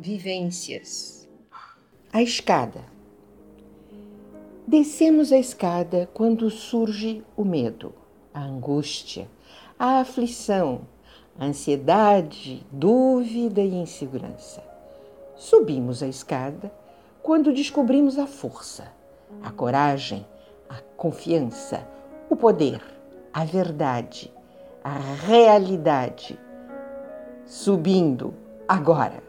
Vivências. A escada. Descemos a escada quando surge o medo, a angústia, a aflição, a ansiedade, dúvida e insegurança. Subimos a escada quando descobrimos a força, a coragem, a confiança, o poder, a verdade, a realidade. Subindo agora.